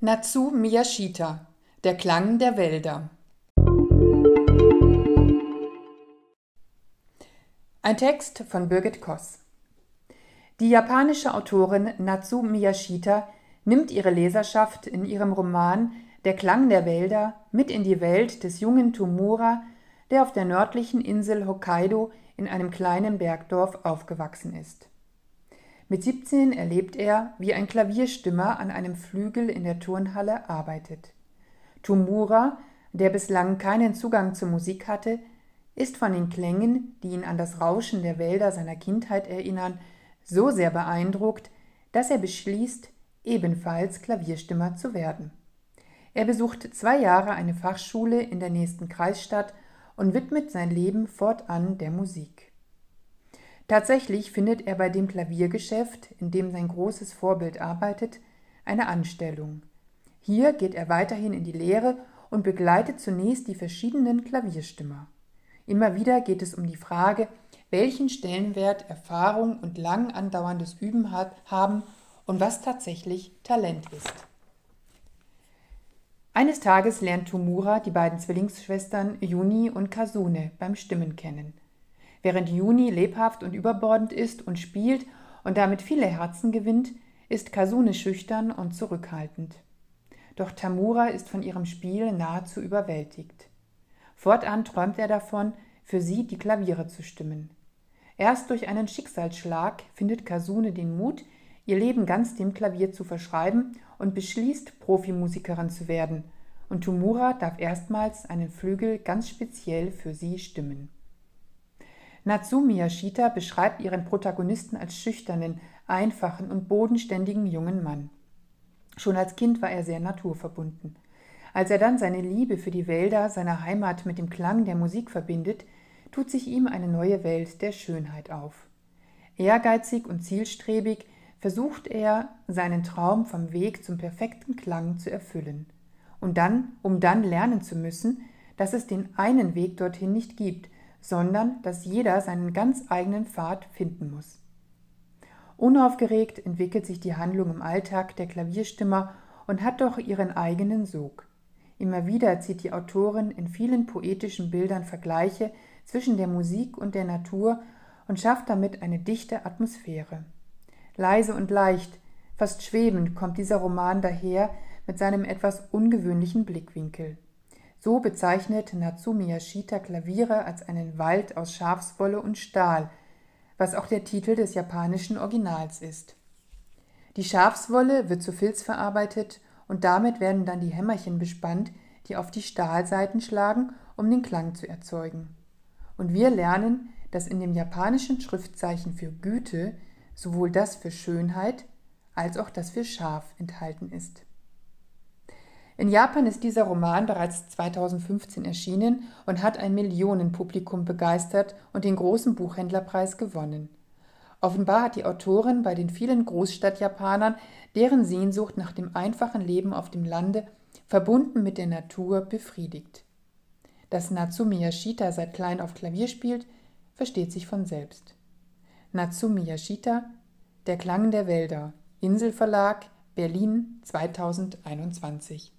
Natsu Miyashita Der Klang der Wälder Ein Text von Birgit Koss Die japanische Autorin Natsu Miyashita nimmt ihre Leserschaft in ihrem Roman Der Klang der Wälder mit in die Welt des jungen Tomura, der auf der nördlichen Insel Hokkaido in einem kleinen Bergdorf aufgewachsen ist. Mit 17 erlebt er, wie ein Klavierstimmer an einem Flügel in der Turnhalle arbeitet. Tomura, der bislang keinen Zugang zur Musik hatte, ist von den Klängen, die ihn an das Rauschen der Wälder seiner Kindheit erinnern, so sehr beeindruckt, dass er beschließt, ebenfalls Klavierstimmer zu werden. Er besucht zwei Jahre eine Fachschule in der nächsten Kreisstadt und widmet sein Leben fortan der Musik. Tatsächlich findet er bei dem Klaviergeschäft, in dem sein großes Vorbild arbeitet, eine Anstellung. Hier geht er weiterhin in die Lehre und begleitet zunächst die verschiedenen Klavierstimmer. Immer wieder geht es um die Frage, welchen Stellenwert Erfahrung und lang andauerndes Üben hat, haben und was tatsächlich Talent ist. Eines Tages lernt Tomura die beiden Zwillingsschwestern Juni und Kasune beim Stimmen kennen. Während Juni lebhaft und überbordend ist und spielt und damit viele Herzen gewinnt, ist Kasune schüchtern und zurückhaltend. Doch Tamura ist von ihrem Spiel nahezu überwältigt. Fortan träumt er davon, für sie die Klaviere zu stimmen. Erst durch einen Schicksalsschlag findet Kasune den Mut, ihr Leben ganz dem Klavier zu verschreiben und beschließt, Profimusikerin zu werden. Und Tumura darf erstmals einen Flügel ganz speziell für sie stimmen. Natsumi Yashita beschreibt ihren Protagonisten als schüchternen, einfachen und bodenständigen jungen Mann. Schon als Kind war er sehr naturverbunden. Als er dann seine Liebe für die Wälder seiner Heimat mit dem Klang der Musik verbindet, tut sich ihm eine neue Welt der Schönheit auf. Ehrgeizig und zielstrebig versucht er, seinen Traum vom Weg zum perfekten Klang zu erfüllen. Und dann, um dann lernen zu müssen, dass es den einen Weg dorthin nicht gibt, sondern dass jeder seinen ganz eigenen Pfad finden muss. Unaufgeregt entwickelt sich die Handlung im Alltag der Klavierstimmer und hat doch ihren eigenen Sog. Immer wieder zieht die Autorin in vielen poetischen Bildern Vergleiche zwischen der Musik und der Natur und schafft damit eine dichte Atmosphäre. Leise und leicht, fast schwebend kommt dieser Roman daher mit seinem etwas ungewöhnlichen Blickwinkel. So bezeichnet Natsumi Yashita Klaviere als einen Wald aus Schafswolle und Stahl, was auch der Titel des japanischen Originals ist. Die Schafswolle wird zu Filz verarbeitet und damit werden dann die Hämmerchen bespannt, die auf die Stahlseiten schlagen, um den Klang zu erzeugen. Und wir lernen, dass in dem japanischen Schriftzeichen für Güte sowohl das für Schönheit als auch das für Schaf enthalten ist. In Japan ist dieser Roman bereits 2015 erschienen und hat ein Millionenpublikum begeistert und den großen Buchhändlerpreis gewonnen. Offenbar hat die Autorin bei den vielen Großstadtjapanern deren Sehnsucht nach dem einfachen Leben auf dem Lande, verbunden mit der Natur, befriedigt. Dass Natsumi Yashita seit klein auf Klavier spielt, versteht sich von selbst. Natsumi Yashita Der Klang der Wälder, Inselverlag, Berlin 2021